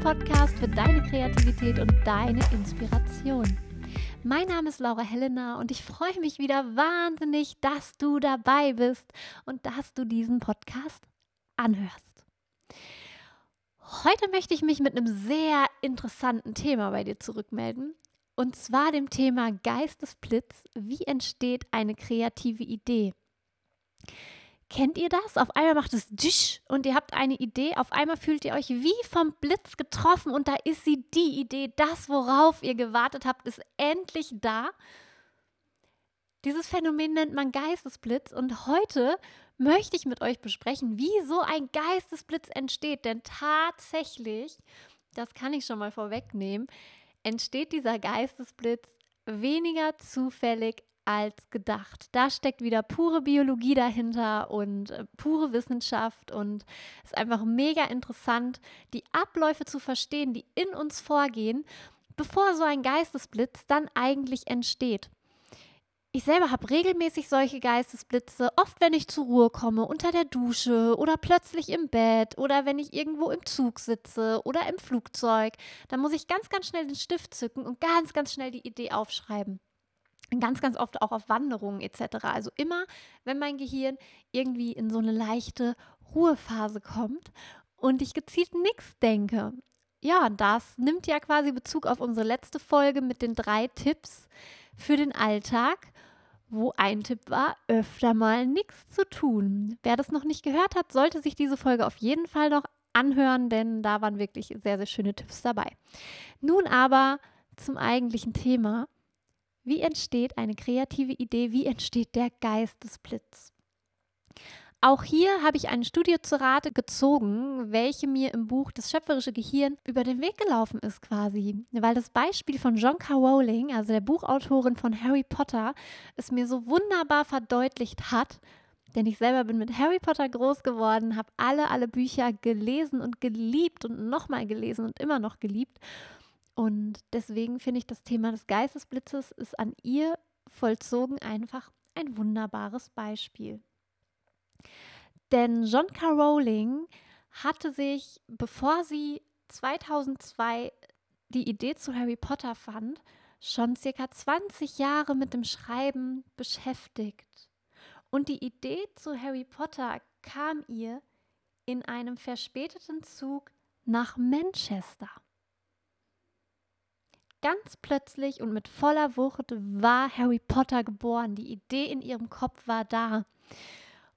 Podcast für deine Kreativität und deine Inspiration. Mein Name ist Laura Helena und ich freue mich wieder wahnsinnig, dass du dabei bist und dass du diesen Podcast anhörst. Heute möchte ich mich mit einem sehr interessanten Thema bei dir zurückmelden. Und zwar dem Thema Geistesblitz. Wie entsteht eine kreative Idee? Kennt ihr das? Auf einmal macht es Disch und ihr habt eine Idee. Auf einmal fühlt ihr euch wie vom Blitz getroffen und da ist sie, die Idee. Das, worauf ihr gewartet habt, ist endlich da. Dieses Phänomen nennt man Geistesblitz und heute möchte ich mit euch besprechen, wie so ein Geistesblitz entsteht. Denn tatsächlich, das kann ich schon mal vorwegnehmen, entsteht dieser Geistesblitz weniger zufällig als gedacht. Da steckt wieder pure Biologie dahinter und äh, pure Wissenschaft und es ist einfach mega interessant, die Abläufe zu verstehen, die in uns vorgehen, bevor so ein Geistesblitz dann eigentlich entsteht. Ich selber habe regelmäßig solche Geistesblitze, oft wenn ich zur Ruhe komme, unter der Dusche oder plötzlich im Bett oder wenn ich irgendwo im Zug sitze oder im Flugzeug. Da muss ich ganz, ganz schnell den Stift zücken und ganz, ganz schnell die Idee aufschreiben ganz, ganz oft auch auf Wanderungen etc. Also immer, wenn mein Gehirn irgendwie in so eine leichte Ruhephase kommt und ich gezielt nichts denke. Ja, das nimmt ja quasi Bezug auf unsere letzte Folge mit den drei Tipps für den Alltag, wo ein Tipp war, öfter mal nichts zu tun. Wer das noch nicht gehört hat, sollte sich diese Folge auf jeden Fall noch anhören, denn da waren wirklich sehr, sehr schöne Tipps dabei. Nun aber zum eigentlichen Thema. Wie entsteht eine kreative Idee? Wie entsteht der Geistesblitz? Auch hier habe ich eine Studie zu Rate gezogen, welche mir im Buch Das schöpferische Gehirn über den Weg gelaufen ist quasi. Weil das Beispiel von John K. Rowling, also der Buchautorin von Harry Potter, es mir so wunderbar verdeutlicht hat, denn ich selber bin mit Harry Potter groß geworden, habe alle, alle Bücher gelesen und geliebt und nochmal gelesen und immer noch geliebt. Und deswegen finde ich das Thema des Geistesblitzes ist an ihr vollzogen einfach ein wunderbares Beispiel. Denn John K. Rowling hatte sich, bevor sie 2002 die Idee zu Harry Potter fand, schon circa 20 Jahre mit dem Schreiben beschäftigt. Und die Idee zu Harry Potter kam ihr in einem verspäteten Zug nach Manchester. Ganz plötzlich und mit voller Wucht war Harry Potter geboren. Die Idee in ihrem Kopf war da.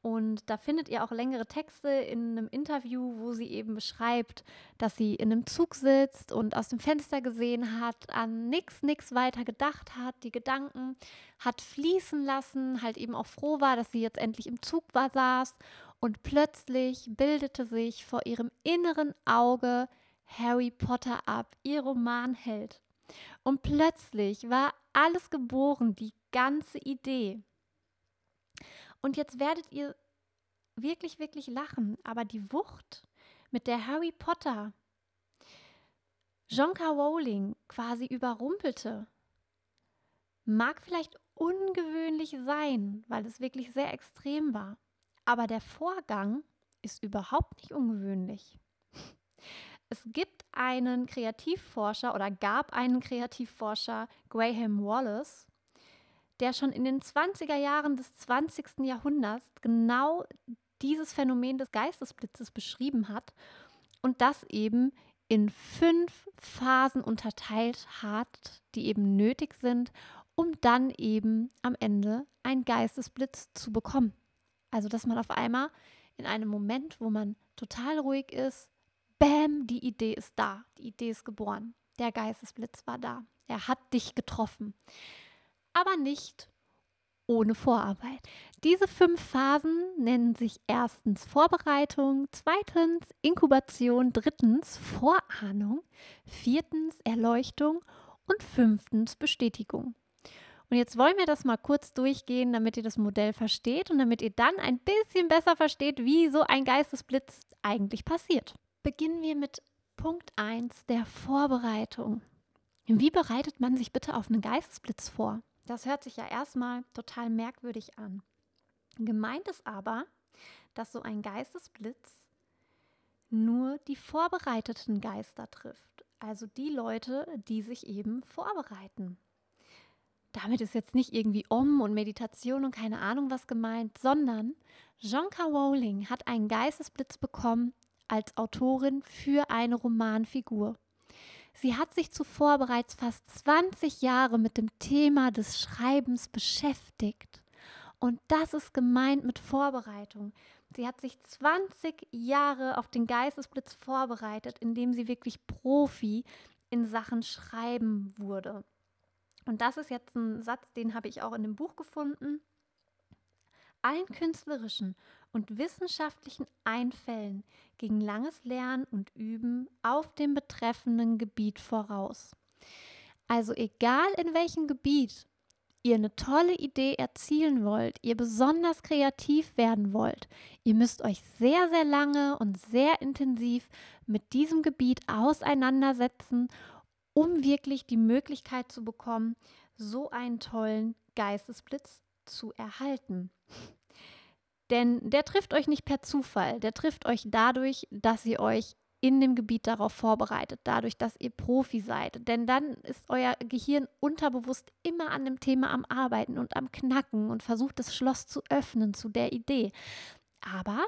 Und da findet ihr auch längere Texte in einem Interview, wo sie eben beschreibt, dass sie in einem Zug sitzt und aus dem Fenster gesehen hat, an nichts, nichts weiter gedacht hat, die Gedanken hat fließen lassen, halt eben auch froh war, dass sie jetzt endlich im Zug war, saß. Und plötzlich bildete sich vor ihrem inneren Auge Harry Potter ab, ihr Romanheld. Und plötzlich war alles geboren, die ganze Idee. Und jetzt werdet ihr wirklich, wirklich lachen, aber die Wucht, mit der Harry Potter John K. Rowling quasi überrumpelte, mag vielleicht ungewöhnlich sein, weil es wirklich sehr extrem war. Aber der Vorgang ist überhaupt nicht ungewöhnlich. Es gibt einen Kreativforscher oder gab einen Kreativforscher, Graham Wallace, der schon in den 20er Jahren des 20. Jahrhunderts genau dieses Phänomen des Geistesblitzes beschrieben hat und das eben in fünf Phasen unterteilt hat, die eben nötig sind, um dann eben am Ende einen Geistesblitz zu bekommen. Also, dass man auf einmal in einem Moment, wo man total ruhig ist, Bäm, die Idee ist da. Die Idee ist geboren. Der Geistesblitz war da. Er hat dich getroffen. Aber nicht ohne Vorarbeit. Diese fünf Phasen nennen sich erstens Vorbereitung, zweitens Inkubation, drittens Vorahnung, viertens Erleuchtung und fünftens Bestätigung. Und jetzt wollen wir das mal kurz durchgehen, damit ihr das Modell versteht und damit ihr dann ein bisschen besser versteht, wie so ein Geistesblitz eigentlich passiert. Beginnen wir mit Punkt 1 der Vorbereitung. Wie bereitet man sich bitte auf einen Geistesblitz vor? Das hört sich ja erstmal total merkwürdig an. Gemeint ist aber, dass so ein Geistesblitz nur die vorbereiteten Geister trifft, also die Leute, die sich eben vorbereiten. Damit ist jetzt nicht irgendwie Om und Meditation und keine Ahnung was gemeint, sondern Jonka Rowling hat einen Geistesblitz bekommen als Autorin für eine Romanfigur. Sie hat sich zuvor bereits fast 20 Jahre mit dem Thema des Schreibens beschäftigt. Und das ist gemeint mit Vorbereitung. Sie hat sich 20 Jahre auf den Geistesblitz vorbereitet, indem sie wirklich Profi in Sachen Schreiben wurde. Und das ist jetzt ein Satz, den habe ich auch in dem Buch gefunden. Allen künstlerischen und wissenschaftlichen Einfällen ging langes Lernen und Üben auf dem betreffenden Gebiet voraus. Also egal in welchem Gebiet ihr eine tolle Idee erzielen wollt, ihr besonders kreativ werden wollt, ihr müsst euch sehr, sehr lange und sehr intensiv mit diesem Gebiet auseinandersetzen, um wirklich die Möglichkeit zu bekommen, so einen tollen Geistesblitz zu erhalten. Denn der trifft euch nicht per Zufall, der trifft euch dadurch, dass ihr euch in dem Gebiet darauf vorbereitet, dadurch, dass ihr Profi seid. Denn dann ist euer Gehirn unterbewusst immer an dem Thema am Arbeiten und am Knacken und versucht das Schloss zu öffnen zu der Idee. Aber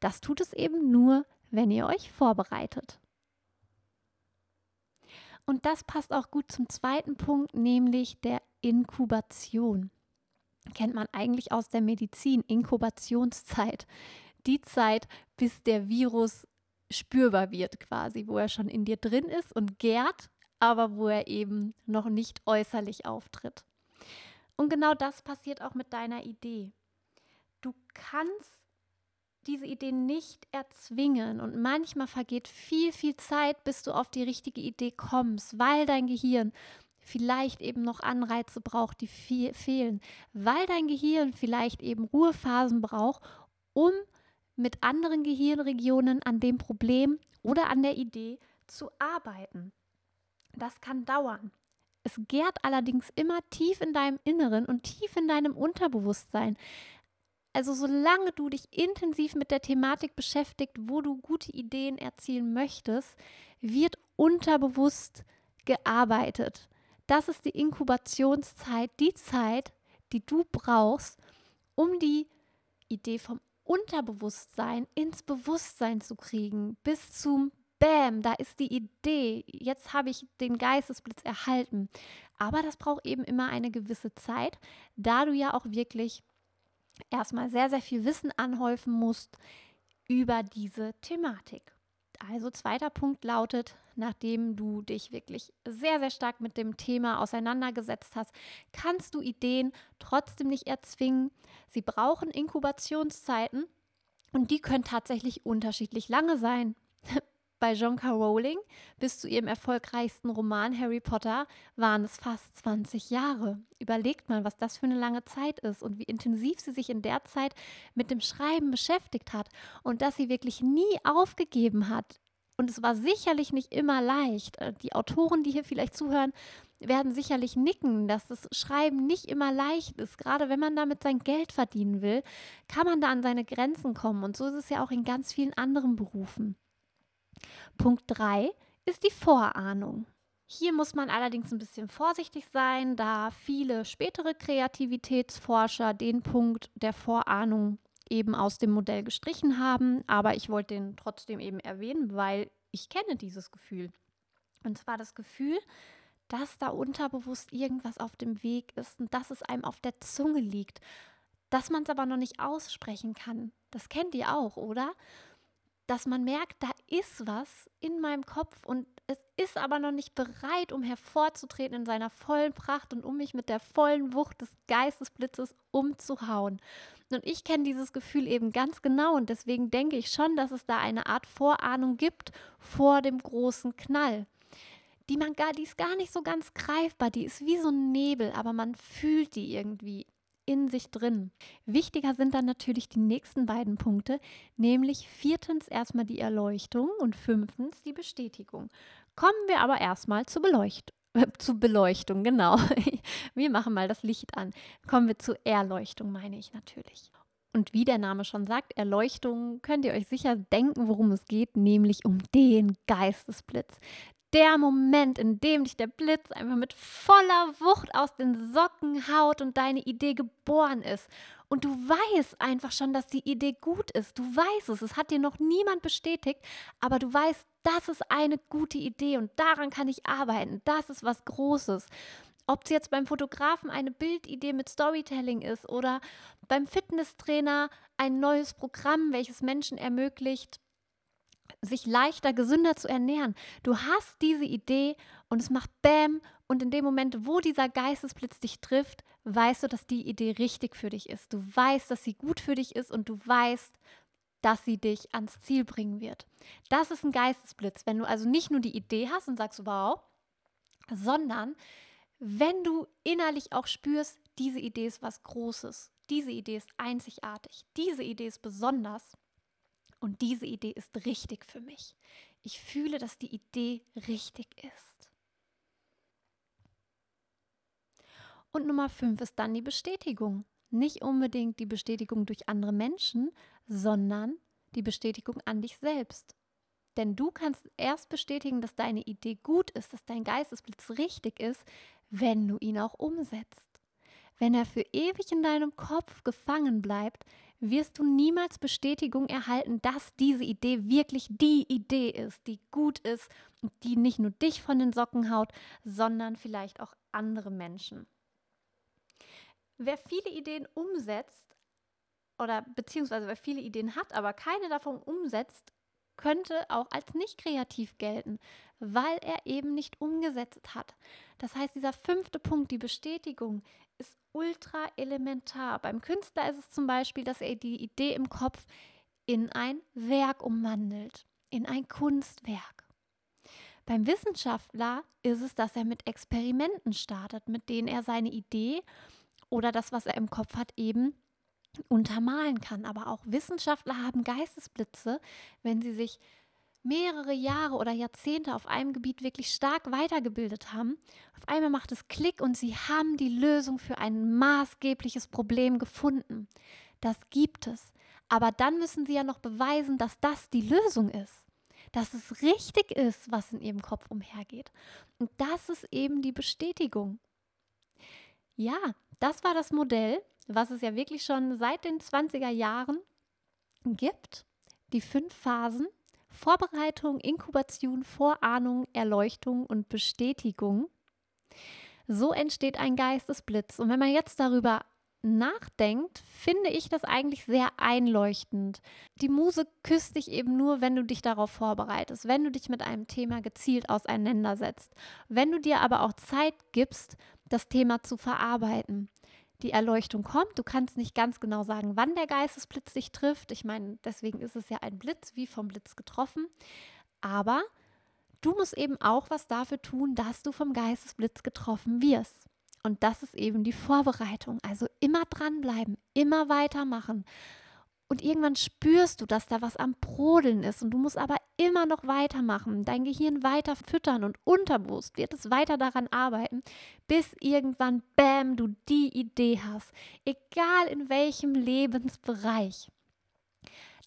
das tut es eben nur, wenn ihr euch vorbereitet. Und das passt auch gut zum zweiten Punkt, nämlich der Inkubation. Kennt man eigentlich aus der Medizin, Inkubationszeit. Die Zeit, bis der Virus spürbar wird quasi, wo er schon in dir drin ist und gärt, aber wo er eben noch nicht äußerlich auftritt. Und genau das passiert auch mit deiner Idee. Du kannst diese Idee nicht erzwingen und manchmal vergeht viel, viel Zeit, bis du auf die richtige Idee kommst, weil dein Gehirn vielleicht eben noch Anreize braucht, die fehlen, weil dein Gehirn vielleicht eben Ruhephasen braucht, um mit anderen Gehirnregionen an dem Problem oder an der Idee zu arbeiten. Das kann dauern. Es gärt allerdings immer tief in deinem Inneren und tief in deinem Unterbewusstsein. Also solange du dich intensiv mit der Thematik beschäftigt, wo du gute Ideen erzielen möchtest, wird unterbewusst gearbeitet. Das ist die Inkubationszeit, die Zeit, die du brauchst, um die Idee vom Unterbewusstsein ins Bewusstsein zu kriegen, bis zum Bäm, da ist die Idee, jetzt habe ich den Geistesblitz erhalten. Aber das braucht eben immer eine gewisse Zeit, da du ja auch wirklich erstmal sehr, sehr viel Wissen anhäufen musst über diese Thematik. Also zweiter Punkt lautet, nachdem du dich wirklich sehr, sehr stark mit dem Thema auseinandergesetzt hast, kannst du Ideen trotzdem nicht erzwingen. Sie brauchen Inkubationszeiten und die können tatsächlich unterschiedlich lange sein. Bei Jonka Rowling bis zu ihrem erfolgreichsten Roman Harry Potter waren es fast 20 Jahre. Überlegt mal, was das für eine lange Zeit ist und wie intensiv sie sich in der Zeit mit dem Schreiben beschäftigt hat und dass sie wirklich nie aufgegeben hat. Und es war sicherlich nicht immer leicht. Äh, die Autoren, die hier vielleicht zuhören, werden sicherlich nicken, dass das Schreiben nicht immer leicht ist. Gerade wenn man damit sein Geld verdienen will, kann man da an seine Grenzen kommen. Und so ist es ja auch in ganz vielen anderen Berufen. Punkt 3 ist die Vorahnung. Hier muss man allerdings ein bisschen vorsichtig sein, da viele spätere Kreativitätsforscher den Punkt der Vorahnung eben aus dem Modell gestrichen haben. Aber ich wollte den trotzdem eben erwähnen, weil ich kenne dieses Gefühl. Und zwar das Gefühl, dass da unterbewusst irgendwas auf dem Weg ist und dass es einem auf der Zunge liegt, dass man es aber noch nicht aussprechen kann. Das kennt ihr auch, oder? Dass man merkt, da ist was in meinem Kopf und es ist aber noch nicht bereit, um hervorzutreten in seiner vollen Pracht und um mich mit der vollen Wucht des Geistesblitzes umzuhauen. Und ich kenne dieses Gefühl eben ganz genau und deswegen denke ich schon, dass es da eine Art Vorahnung gibt vor dem großen Knall. Die man gar, die ist gar nicht so ganz greifbar, die ist wie so ein Nebel, aber man fühlt die irgendwie in sich drin. Wichtiger sind dann natürlich die nächsten beiden Punkte, nämlich viertens erstmal die Erleuchtung und fünftens die Bestätigung. Kommen wir aber erstmal zur Beleuchtung. Zu Beleuchtung, genau. Wir machen mal das Licht an. Kommen wir zur Erleuchtung, meine ich natürlich. Und wie der Name schon sagt, Erleuchtung, könnt ihr euch sicher denken, worum es geht, nämlich um den Geistesblitz. Der Moment, in dem dich der Blitz einfach mit voller Wucht aus den Socken haut und deine Idee geboren ist. Und du weißt einfach schon, dass die Idee gut ist. Du weißt es. Es hat dir noch niemand bestätigt, aber du weißt, das ist eine gute Idee und daran kann ich arbeiten. Das ist was Großes. Ob es jetzt beim Fotografen eine Bildidee mit Storytelling ist oder beim Fitnesstrainer ein neues Programm, welches Menschen ermöglicht, sich leichter, gesünder zu ernähren. Du hast diese Idee und es macht Bäm und in dem Moment, wo dieser Geistesblitz dich trifft, weißt du, dass die Idee richtig für dich ist. Du weißt, dass sie gut für dich ist und du weißt, dass sie dich ans Ziel bringen wird. Das ist ein Geistesblitz, wenn du also nicht nur die Idee hast und sagst, wow, sondern wenn du innerlich auch spürst, diese Idee ist was Großes, diese Idee ist einzigartig, diese Idee ist besonders und diese Idee ist richtig für mich. Ich fühle, dass die Idee richtig ist. Und Nummer fünf ist dann die Bestätigung. Nicht unbedingt die Bestätigung durch andere Menschen, sondern die Bestätigung an dich selbst. Denn du kannst erst bestätigen, dass deine Idee gut ist, dass dein Geistesblitz richtig ist, wenn du ihn auch umsetzt. Wenn er für ewig in deinem Kopf gefangen bleibt, wirst du niemals Bestätigung erhalten, dass diese Idee wirklich die Idee ist, die gut ist und die nicht nur dich von den Socken haut, sondern vielleicht auch andere Menschen. Wer viele Ideen umsetzt oder beziehungsweise wer viele Ideen hat, aber keine davon umsetzt, könnte auch als nicht kreativ gelten, weil er eben nicht umgesetzt hat. Das heißt, dieser fünfte Punkt, die Bestätigung, ist ultra elementar. Beim Künstler ist es zum Beispiel, dass er die Idee im Kopf in ein Werk umwandelt, in ein Kunstwerk. Beim Wissenschaftler ist es, dass er mit Experimenten startet, mit denen er seine Idee oder das, was er im Kopf hat, eben untermalen kann. Aber auch Wissenschaftler haben Geistesblitze, wenn sie sich mehrere Jahre oder Jahrzehnte auf einem Gebiet wirklich stark weitergebildet haben. Auf einmal macht es Klick und sie haben die Lösung für ein maßgebliches Problem gefunden. Das gibt es. Aber dann müssen sie ja noch beweisen, dass das die Lösung ist. Dass es richtig ist, was in ihrem Kopf umhergeht. Und das ist eben die Bestätigung. Ja, das war das Modell, was es ja wirklich schon seit den 20er Jahren gibt. Die fünf Phasen Vorbereitung, Inkubation, Vorahnung, Erleuchtung und Bestätigung. So entsteht ein Geistesblitz. Und wenn man jetzt darüber nachdenkt, finde ich das eigentlich sehr einleuchtend. Die Muse küsst dich eben nur, wenn du dich darauf vorbereitest, wenn du dich mit einem Thema gezielt auseinandersetzt, wenn du dir aber auch Zeit gibst, das Thema zu verarbeiten die Erleuchtung kommt. Du kannst nicht ganz genau sagen, wann der Geistesblitz dich trifft. Ich meine, deswegen ist es ja ein Blitz, wie vom Blitz getroffen. Aber du musst eben auch was dafür tun, dass du vom Geistesblitz getroffen wirst. Und das ist eben die Vorbereitung. Also immer dranbleiben, immer weitermachen. Und irgendwann spürst du, dass da was am Brodeln ist und du musst aber immer noch weitermachen, dein Gehirn weiter füttern und unterbewusst wird es weiter daran arbeiten, bis irgendwann, bam, du die Idee hast, egal in welchem Lebensbereich.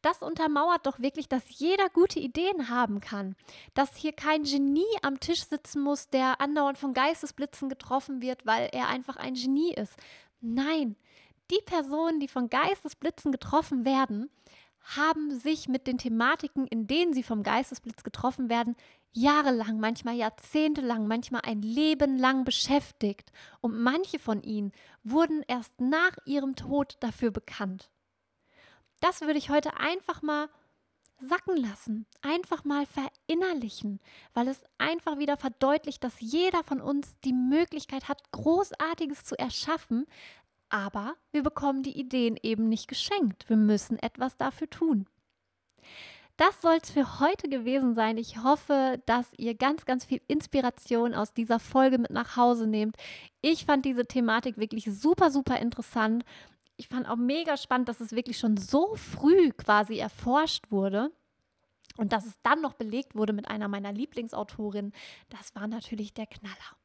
Das untermauert doch wirklich, dass jeder gute Ideen haben kann. Dass hier kein Genie am Tisch sitzen muss, der andauernd von Geistesblitzen getroffen wird, weil er einfach ein Genie ist. Nein, die Personen, die von Geistesblitzen getroffen werden, haben sich mit den Thematiken, in denen sie vom Geistesblitz getroffen werden, jahrelang, manchmal jahrzehntelang, manchmal ein Leben lang beschäftigt. Und manche von ihnen wurden erst nach ihrem Tod dafür bekannt. Das würde ich heute einfach mal sacken lassen, einfach mal verinnerlichen, weil es einfach wieder verdeutlicht, dass jeder von uns die Möglichkeit hat, Großartiges zu erschaffen, aber wir bekommen die Ideen eben nicht geschenkt. Wir müssen etwas dafür tun. Das soll es für heute gewesen sein. Ich hoffe, dass ihr ganz, ganz viel Inspiration aus dieser Folge mit nach Hause nehmt. Ich fand diese Thematik wirklich super, super interessant. Ich fand auch mega spannend, dass es wirklich schon so früh quasi erforscht wurde. Und dass es dann noch belegt wurde mit einer meiner Lieblingsautorinnen, das war natürlich der Knaller.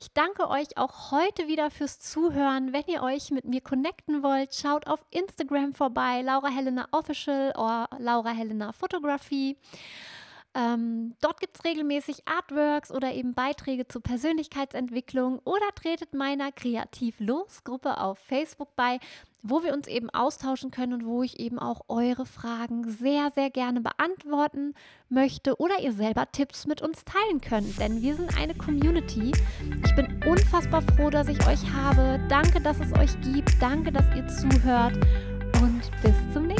Ich danke euch auch heute wieder fürs Zuhören. Wenn ihr euch mit mir connecten wollt, schaut auf Instagram vorbei, Laura Helena Official oder Laura Helena Photography. Ähm, dort gibt es regelmäßig Artworks oder eben Beiträge zur Persönlichkeitsentwicklung oder tretet meiner Kreativ-Los-Gruppe auf Facebook bei, wo wir uns eben austauschen können und wo ich eben auch eure Fragen sehr, sehr gerne beantworten möchte oder ihr selber Tipps mit uns teilen könnt, denn wir sind eine Community. Ich bin unfassbar froh, dass ich euch habe. Danke, dass es euch gibt. Danke, dass ihr zuhört und bis zum nächsten Mal.